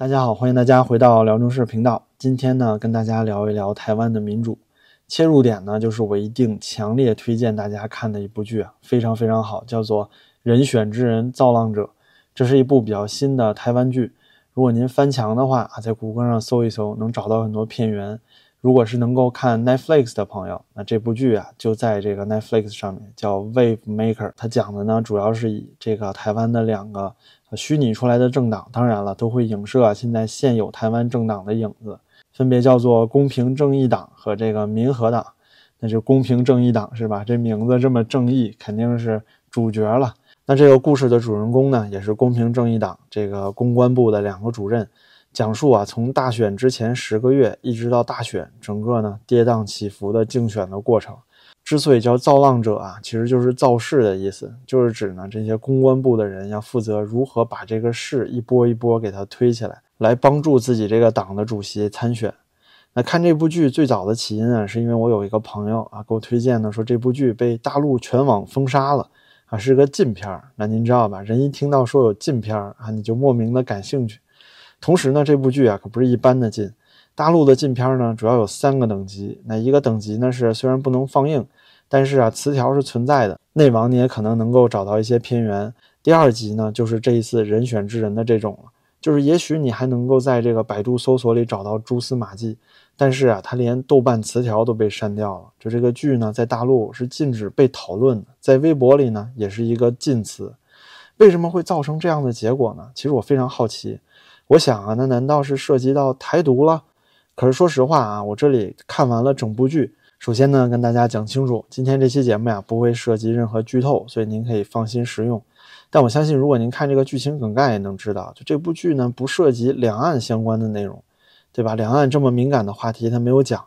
大家好，欢迎大家回到辽中市频道。今天呢，跟大家聊一聊台湾的民主。切入点呢，就是我一定强烈推荐大家看的一部剧啊，非常非常好，叫做《人选之人造浪者》。这是一部比较新的台湾剧。如果您翻墙的话啊，在谷歌上搜一搜，能找到很多片源。如果是能够看 Netflix 的朋友，那这部剧啊就在这个 Netflix 上面，叫《Wave Maker》。它讲的呢，主要是以这个台湾的两个。虚拟出来的政党，当然了，都会影射现在现有台湾政党的影子，分别叫做公平正义党和这个民和党。那就公平正义党是吧？这名字这么正义，肯定是主角了。那这个故事的主人公呢，也是公平正义党这个公关部的两个主任，讲述啊，从大选之前十个月一直到大选，整个呢跌宕起伏的竞选的过程。之所以叫造浪者啊，其实就是造势的意思，就是指呢这些公关部的人要负责如何把这个势一波一波给它推起来，来帮助自己这个党的主席参选。那看这部剧最早的起因啊，是因为我有一个朋友啊给我推荐的，说这部剧被大陆全网封杀了啊，是个禁片儿。那您知道吧？人一听到说有禁片儿啊，你就莫名的感兴趣。同时呢，这部剧啊可不是一般的禁。大陆的禁片呢，主要有三个等级。那一个等级呢是虽然不能放映，但是啊词条是存在的，内网你也可能能够找到一些片源。第二集呢就是这一次人选之人的这种了，就是也许你还能够在这个百度搜索里找到蛛丝马迹，但是啊它连豆瓣词条都被删掉了。就这个剧呢在大陆是禁止被讨论的，在微博里呢也是一个禁词。为什么会造成这样的结果呢？其实我非常好奇。我想啊，那难道是涉及到台独了？可是说实话啊，我这里看完了整部剧。首先呢，跟大家讲清楚，今天这期节目呀不会涉及任何剧透，所以您可以放心食用。但我相信，如果您看这个剧情梗概，也能知道，就这部剧呢不涉及两岸相关的内容，对吧？两岸这么敏感的话题，它没有讲。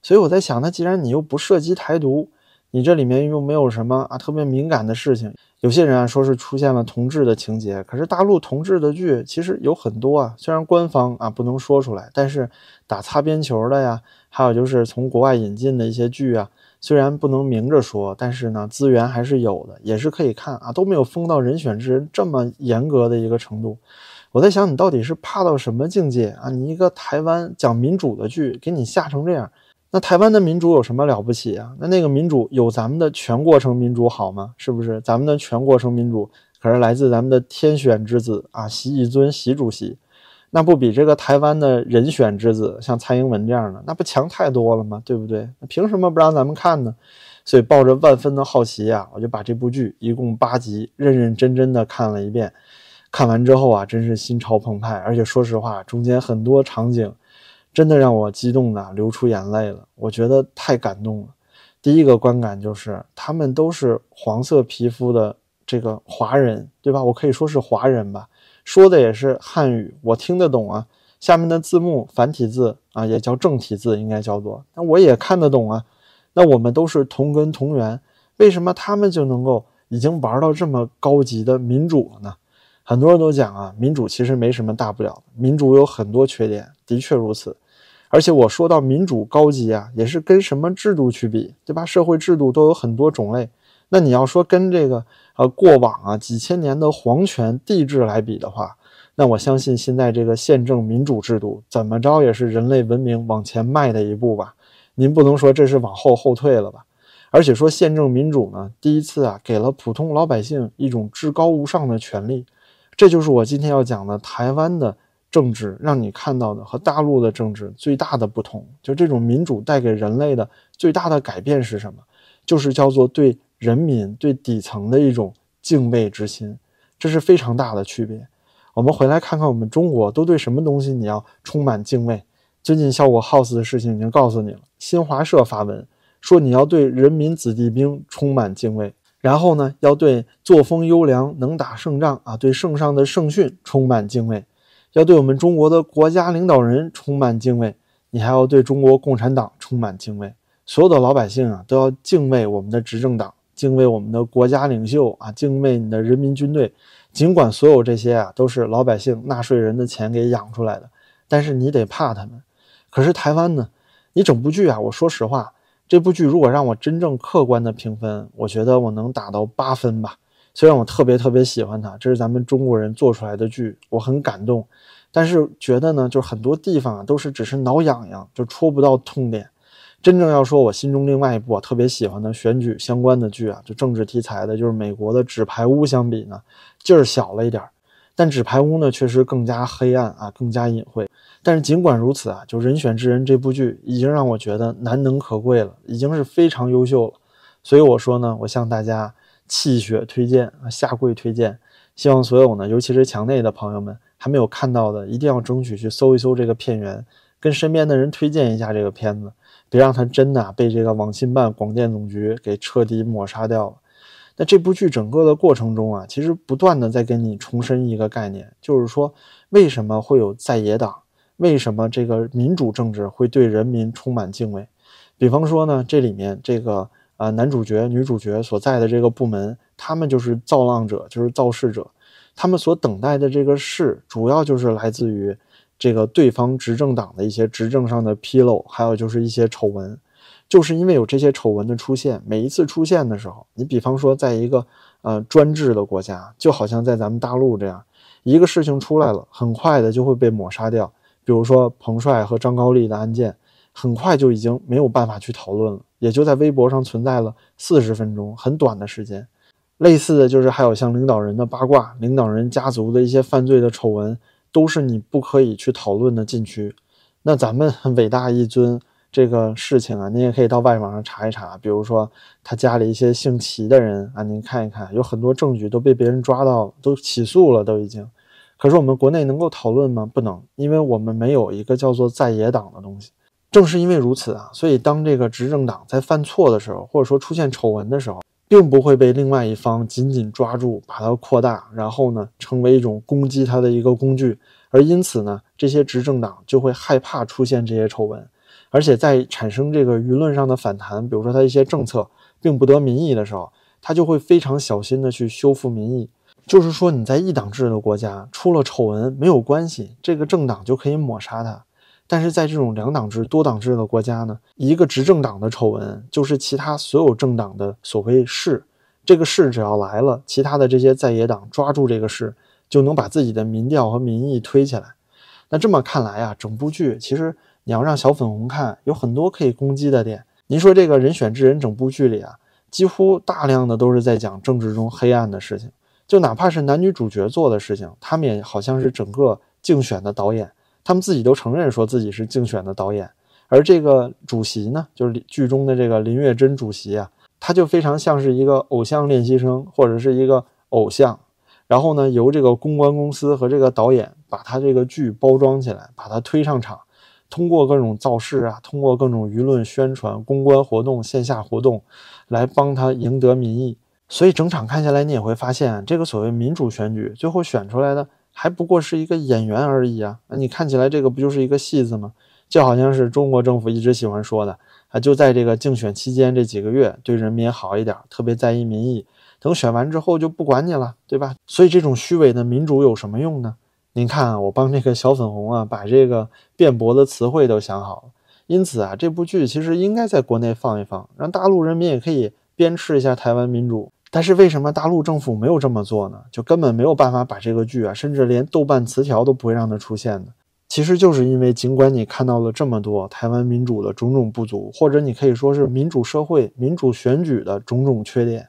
所以我在想，那既然你又不涉及台独，你这里面又没有什么啊特别敏感的事情。有些人啊说是出现了同志的情节，可是大陆同志的剧其实有很多啊，虽然官方啊不能说出来，但是打擦边球的呀，还有就是从国外引进的一些剧啊，虽然不能明着说，但是呢资源还是有的，也是可以看啊，都没有封到人选之人这么严格的一个程度。我在想，你到底是怕到什么境界啊？你一个台湾讲民主的剧，给你吓成这样。那台湾的民主有什么了不起啊？那那个民主有咱们的全过程民主好吗？是不是？咱们的全过程民主可是来自咱们的天选之子啊，习以尊习主席，那不比这个台湾的人选之子，像蔡英文这样的，那不强太多了吗？对不对？那凭什么不让咱们看呢？所以抱着万分的好奇啊，我就把这部剧一共八集认认真真的看了一遍。看完之后啊，真是心潮澎湃，而且说实话，中间很多场景。真的让我激动的流出眼泪了，我觉得太感动了。第一个观感就是，他们都是黄色皮肤的这个华人，对吧？我可以说是华人吧，说的也是汉语，我听得懂啊。下面的字幕繁体字啊，也叫正体字，应该叫做，那我也看得懂啊。那我们都是同根同源，为什么他们就能够已经玩到这么高级的民主了呢？很多人都讲啊，民主其实没什么大不了的，民主有很多缺点，的确如此。而且我说到民主高级啊，也是跟什么制度去比，对吧？社会制度都有很多种类。那你要说跟这个呃过往啊几千年的皇权帝制来比的话，那我相信现在这个宪政民主制度怎么着也是人类文明往前迈的一步吧。您不能说这是往后后退了吧？而且说宪政民主呢，第一次啊给了普通老百姓一种至高无上的权利，这就是我今天要讲的台湾的。政治让你看到的和大陆的政治最大的不同，就这种民主带给人类的最大的改变是什么？就是叫做对人民、对底层的一种敬畏之心，这是非常大的区别。我们回来看看我们中国都对什么东西你要充满敬畏？最近效果 House 的事情已经告诉你了，新华社发文说你要对人民子弟兵充满敬畏，然后呢要对作风优良、能打胜仗啊，对圣上的圣训充满敬畏。要对我们中国的国家领导人充满敬畏，你还要对中国共产党充满敬畏。所有的老百姓啊，都要敬畏我们的执政党，敬畏我们的国家领袖啊，敬畏你的人民军队。尽管所有这些啊，都是老百姓纳税人的钱给养出来的，但是你得怕他们。可是台湾呢？你整部剧啊，我说实话，这部剧如果让我真正客观的评分，我觉得我能打到八分吧。虽然我特别特别喜欢它，这是咱们中国人做出来的剧，我很感动。但是觉得呢，就是很多地方啊都是只是挠痒痒，就戳不到痛点。真正要说我心中另外一部我特别喜欢的选举相关的剧啊，就政治题材的，就是美国的《纸牌屋》相比呢，劲儿小了一点儿。但《纸牌屋》呢，确实更加黑暗啊，更加隐晦。但是尽管如此啊，就《人选之人》这部剧已经让我觉得难能可贵了，已经是非常优秀了。所以我说呢，我向大家气血推荐啊，下跪推荐。希望所有呢，尤其是墙内的朋友们还没有看到的，一定要争取去搜一搜这个片源，跟身边的人推荐一下这个片子，别让它真的被这个网信办、广电总局给彻底抹杀掉了。那这部剧整个的过程中啊，其实不断的在跟你重申一个概念，就是说为什么会有在野党，为什么这个民主政治会对人民充满敬畏？比方说呢，这里面这个啊男主角、女主角所在的这个部门。他们就是造浪者，就是造势者，他们所等待的这个事，主要就是来自于这个对方执政党的一些执政上的纰漏，还有就是一些丑闻。就是因为有这些丑闻的出现，每一次出现的时候，你比方说在一个呃专制的国家，就好像在咱们大陆这样，一个事情出来了，很快的就会被抹杀掉。比如说彭帅和张高丽的案件，很快就已经没有办法去讨论了，也就在微博上存在了四十分钟，很短的时间。类似的就是还有像领导人的八卦、领导人家族的一些犯罪的丑闻，都是你不可以去讨论的禁区。那咱们伟大一尊这个事情啊，您也可以到外网上查一查，比如说他家里一些姓齐的人啊，您看一看，有很多证据都被别人抓到，都起诉了，都已经。可是我们国内能够讨论吗？不能，因为我们没有一个叫做在野党的东西。正是因为如此啊，所以当这个执政党在犯错的时候，或者说出现丑闻的时候，并不会被另外一方紧紧抓住，把它扩大，然后呢，成为一种攻击他的一个工具。而因此呢，这些执政党就会害怕出现这些丑闻，而且在产生这个舆论上的反弹，比如说他一些政策并不得民意的时候，他就会非常小心的去修复民意。就是说，你在一党制的国家出了丑闻没有关系，这个政党就可以抹杀它。但是在这种两党制、多党制的国家呢，一个执政党的丑闻就是其他所有政党的所谓势，这个势只要来了，其他的这些在野党抓住这个势，就能把自己的民调和民意推起来。那这么看来啊，整部剧其实你要让小粉红看，有很多可以攻击的点。您说这个人选之人整部剧里啊，几乎大量的都是在讲政治中黑暗的事情，就哪怕是男女主角做的事情，他们也好像是整个竞选的导演。他们自己都承认说自己是竞选的导演，而这个主席呢，就是剧中的这个林月珍主席啊，他就非常像是一个偶像练习生或者是一个偶像，然后呢，由这个公关公司和这个导演把他这个剧包装起来，把他推上场，通过各种造势啊，通过各种舆论宣传、公关活动、线下活动，来帮他赢得民意。所以整场看下来，你也会发现，这个所谓民主选举最后选出来的。还不过是一个演员而已啊！你看起来这个不就是一个戏子吗？就好像是中国政府一直喜欢说的啊，就在这个竞选期间这几个月对人民好一点，特别在意民意。等选完之后就不管你了，对吧？所以这种虚伪的民主有什么用呢？您看啊，我帮这个小粉红啊把这个辩驳的词汇都想好了。因此啊，这部剧其实应该在国内放一放，让大陆人民也可以鞭笞一下台湾民主。但是为什么大陆政府没有这么做呢？就根本没有办法把这个剧啊，甚至连豆瓣词条都不会让它出现的。其实就是因为，尽管你看到了这么多台湾民主的种种不足，或者你可以说是民主社会、民主选举的种种缺点，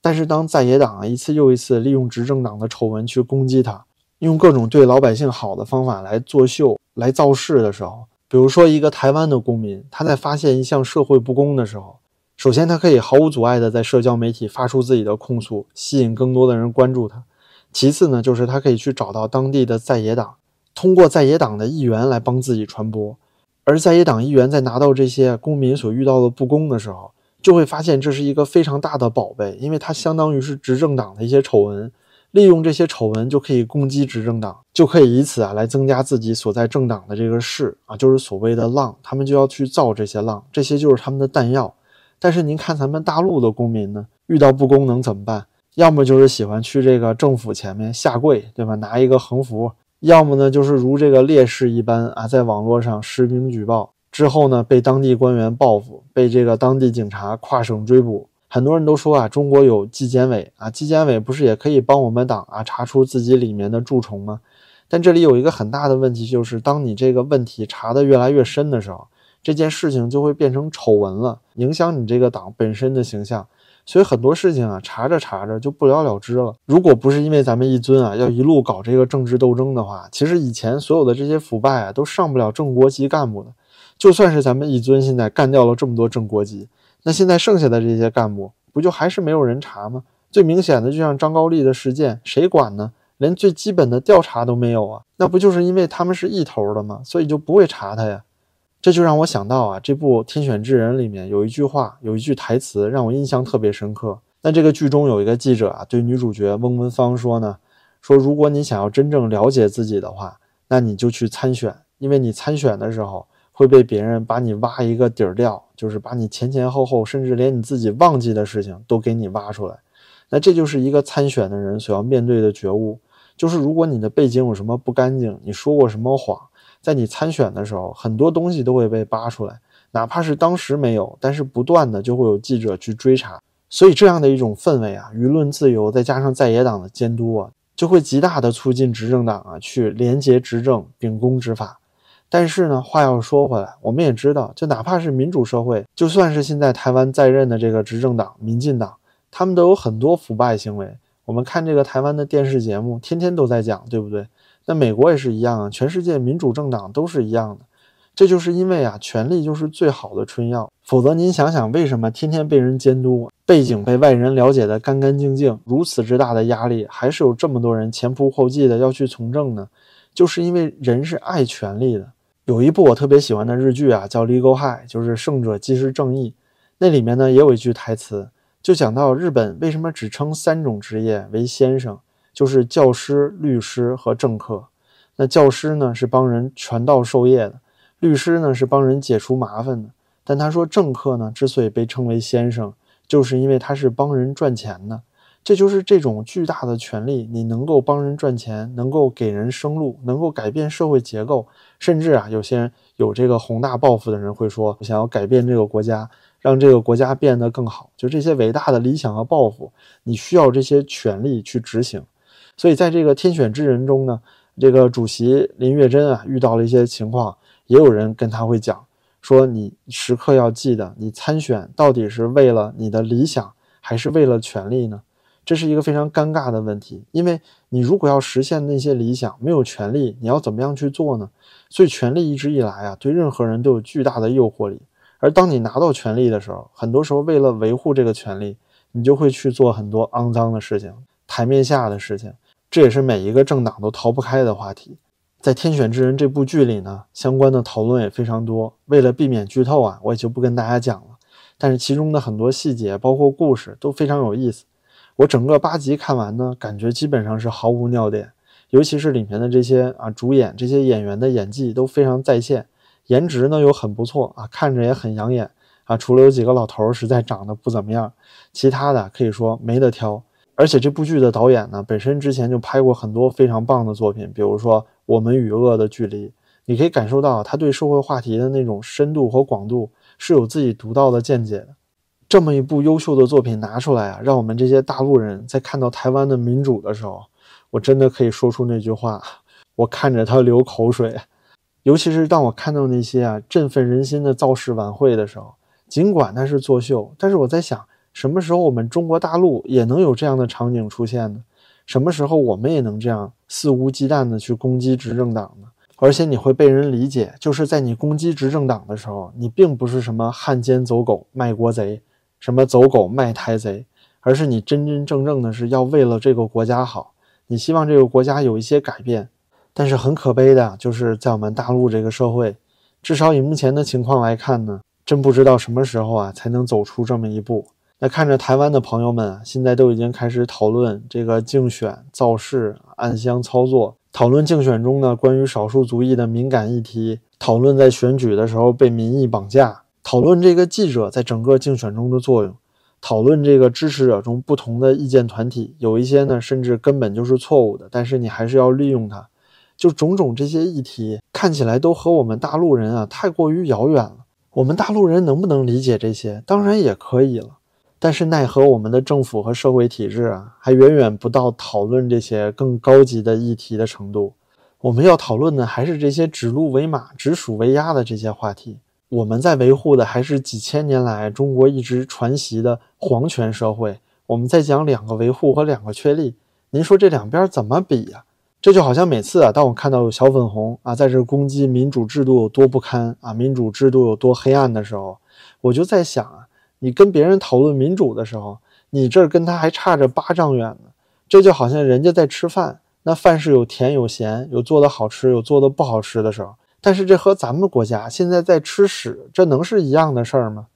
但是当在野党啊一次又一次利用执政党的丑闻去攻击他，用各种对老百姓好的方法来作秀、来造势的时候，比如说一个台湾的公民，他在发现一项社会不公的时候。首先，他可以毫无阻碍地在社交媒体发出自己的控诉，吸引更多的人关注他。其次呢，就是他可以去找到当地的在野党，通过在野党的议员来帮自己传播。而在野党议员在拿到这些公民所遇到的不公的时候，就会发现这是一个非常大的宝贝，因为它相当于是执政党的一些丑闻，利用这些丑闻就可以攻击执政党，就可以以此啊来增加自己所在政党的这个势啊，就是所谓的浪，他们就要去造这些浪，这些就是他们的弹药。但是您看，咱们大陆的公民呢，遇到不公能怎么办？要么就是喜欢去这个政府前面下跪，对吧？拿一个横幅；要么呢，就是如这个烈士一般啊，在网络上实名举报之后呢，被当地官员报复，被这个当地警察跨省追捕。很多人都说啊，中国有纪检委啊，纪检委不是也可以帮我们党啊查出自己里面的蛀虫吗？但这里有一个很大的问题，就是当你这个问题查得越来越深的时候，这件事情就会变成丑闻了，影响你这个党本身的形象。所以很多事情啊，查着查着就不了了之了。如果不是因为咱们一尊啊要一路搞这个政治斗争的话，其实以前所有的这些腐败啊都上不了正国级干部的。就算是咱们一尊现在干掉了这么多正国级，那现在剩下的这些干部不就还是没有人查吗？最明显的就像张高丽的事件，谁管呢？连最基本的调查都没有啊！那不就是因为他们是一头的吗？所以就不会查他呀。这就让我想到啊，这部《天选之人》里面有一句话，有一句台词让我印象特别深刻。那这个剧中有一个记者啊，对女主角翁文芳说呢：“说如果你想要真正了解自己的话，那你就去参选，因为你参选的时候会被别人把你挖一个底儿掉，就是把你前前后后，甚至连你自己忘记的事情都给你挖出来。那这就是一个参选的人所要面对的觉悟，就是如果你的背景有什么不干净，你说过什么谎。”在你参选的时候，很多东西都会被扒出来，哪怕是当时没有，但是不断的就会有记者去追查。所以这样的一种氛围啊，舆论自由再加上在野党的监督啊，就会极大的促进执政党啊去廉洁执政、秉公执法。但是呢，话要说回来，我们也知道，就哪怕是民主社会，就算是现在台湾在任的这个执政党民进党，他们都有很多腐败行为。我们看这个台湾的电视节目，天天都在讲，对不对？那美国也是一样啊，全世界民主政党都是一样的，这就是因为啊，权力就是最好的春药。否则您想想，为什么天天被人监督，背景被外人了解的干干净净，如此之大的压力，还是有这么多人前仆后继的要去从政呢？就是因为人是爱权力的。有一部我特别喜欢的日剧啊，叫《Legal High》，就是胜者即是正义。那里面呢也有一句台词，就讲到日本为什么只称三种职业为先生。就是教师、律师和政客。那教师呢是帮人传道授业的，律师呢是帮人解除麻烦的。但他说政客呢之所以被称为先生，就是因为他是帮人赚钱的。这就是这种巨大的权利，你能够帮人赚钱，能够给人生路，能够改变社会结构，甚至啊，有些人有这个宏大抱负的人会说，我想要改变这个国家，让这个国家变得更好。就这些伟大的理想和抱负，你需要这些权利去执行。所以，在这个天选之人中呢，这个主席林月珍啊，遇到了一些情况，也有人跟他会讲说：“你时刻要记得，你参选到底是为了你的理想，还是为了权力呢？”这是一个非常尴尬的问题，因为你如果要实现那些理想，没有权力，你要怎么样去做呢？所以，权力一直以来啊，对任何人都有巨大的诱惑力。而当你拿到权力的时候，很多时候为了维护这个权力，你就会去做很多肮脏的事情、台面下的事情。这也是每一个政党都逃不开的话题。在《天选之人》这部剧里呢，相关的讨论也非常多。为了避免剧透啊，我也就不跟大家讲了。但是其中的很多细节，包括故事，都非常有意思。我整个八集看完呢，感觉基本上是毫无尿点。尤其是里面的这些啊主演，这些演员的演技都非常在线，颜值呢又很不错啊，看着也很养眼啊。除了有几个老头实在长得不怎么样，其他的可以说没得挑。而且这部剧的导演呢，本身之前就拍过很多非常棒的作品，比如说《我们与恶的距离》，你可以感受到他对社会话题的那种深度和广度是有自己独到的见解的。这么一部优秀的作品拿出来啊，让我们这些大陆人在看到台湾的民主的时候，我真的可以说出那句话：我看着他流口水。尤其是当我看到那些啊振奋人心的造势晚会的时候，尽管那是作秀，但是我在想。什么时候我们中国大陆也能有这样的场景出现呢？什么时候我们也能这样肆无忌惮地去攻击执政党呢？而且你会被人理解，就是在你攻击执政党的时候，你并不是什么汉奸走狗卖国贼，什么走狗卖台贼，而是你真真正正的是要为了这个国家好，你希望这个国家有一些改变。但是很可悲的就是在我们大陆这个社会，至少以目前的情况来看呢，真不知道什么时候啊才能走出这么一步。那看着台湾的朋友们啊，现在都已经开始讨论这个竞选造势、暗箱操作，讨论竞选中呢关于少数族裔的敏感议题，讨论在选举的时候被民意绑架，讨论这个记者在整个竞选中的作用，讨论这个支持者中不同的意见团体，有一些呢甚至根本就是错误的，但是你还是要利用它，就种种这些议题看起来都和我们大陆人啊太过于遥远了。我们大陆人能不能理解这些？当然也可以了。但是奈何我们的政府和社会体制啊，还远远不到讨论这些更高级的议题的程度。我们要讨论的还是这些指鹿为马、指鼠为鸭的这些话题。我们在维护的还是几千年来中国一直传习的皇权社会。我们在讲两个维护和两个确立，您说这两边怎么比呀？这就好像每次啊，当我看到有小粉红啊在这攻击民主制度有多不堪啊，民主制度有多黑暗的时候，我就在想啊，你跟别人讨论民主的时候，你这儿跟他还差着八丈远呢。这就好像人家在吃饭。那饭是有甜有咸，有做的好吃，有做的不好吃的时候。但是这和咱们国家现在在吃屎，这能是一样的事儿吗？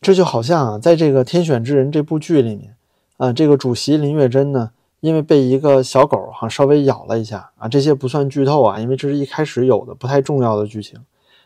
这就好像啊，在这个《天选之人》这部剧里面，啊，这个主席林月珍呢，因为被一个小狗哈稍微咬了一下啊，这些不算剧透啊，因为这是一开始有的不太重要的剧情。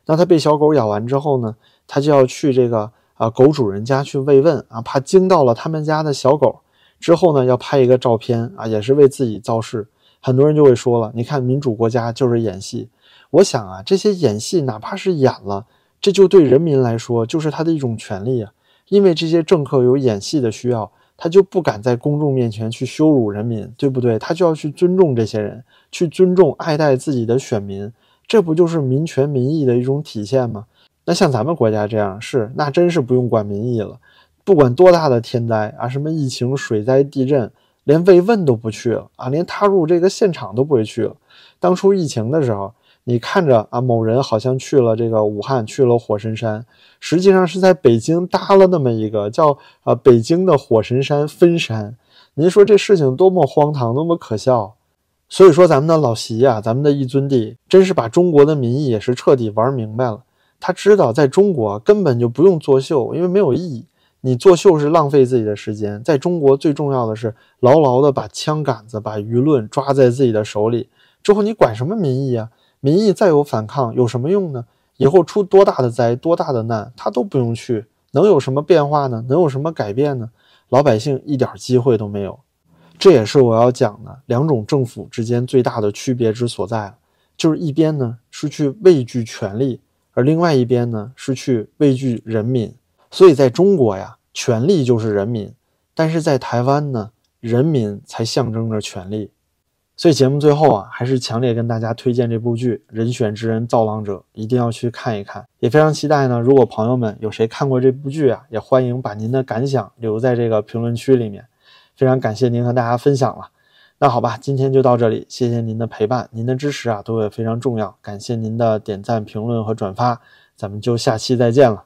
那他被小狗咬完之后呢，他就要去这个啊狗主人家去慰问啊，怕惊到了他们家的小狗。之后呢，要拍一个照片啊，也是为自己造势。很多人就会说了，你看民主国家就是演戏。我想啊，这些演戏哪怕是演了，这就对人民来说就是他的一种权利啊。因为这些政客有演戏的需要，他就不敢在公众面前去羞辱人民，对不对？他就要去尊重这些人，去尊重爱戴自己的选民，这不就是民权民意的一种体现吗？那像咱们国家这样，是那真是不用管民意了。不管多大的天灾啊，什么疫情、水灾、地震。连慰问都不去了啊，连踏入这个现场都不会去了。当初疫情的时候，你看着啊，某人好像去了这个武汉，去了火神山，实际上是在北京搭了那么一个叫啊北京的火神山分山。您说这事情多么荒唐，多么可笑！所以说，咱们的老习呀，咱们的一尊帝，真是把中国的民意也是彻底玩明白了。他知道在中国根本就不用作秀，因为没有意义。你作秀是浪费自己的时间，在中国最重要的是牢牢的把枪杆子、把舆论抓在自己的手里。之后你管什么民意啊？民意再有反抗有什么用呢？以后出多大的灾、多大的难，他都不用去，能有什么变化呢？能有什么改变呢？老百姓一点机会都没有。这也是我要讲的两种政府之间最大的区别之所在，就是一边呢是去畏惧权力，而另外一边呢是去畏惧人民。所以，在中国呀，权力就是人民；但是在台湾呢，人民才象征着权力。所以节目最后啊，还是强烈跟大家推荐这部剧《人选之人造浪者》，一定要去看一看。也非常期待呢，如果朋友们有谁看过这部剧啊，也欢迎把您的感想留在这个评论区里面。非常感谢您和大家分享了。那好吧，今天就到这里，谢谢您的陪伴，您的支持啊，对我也非常重要。感谢您的点赞、评论和转发，咱们就下期再见了。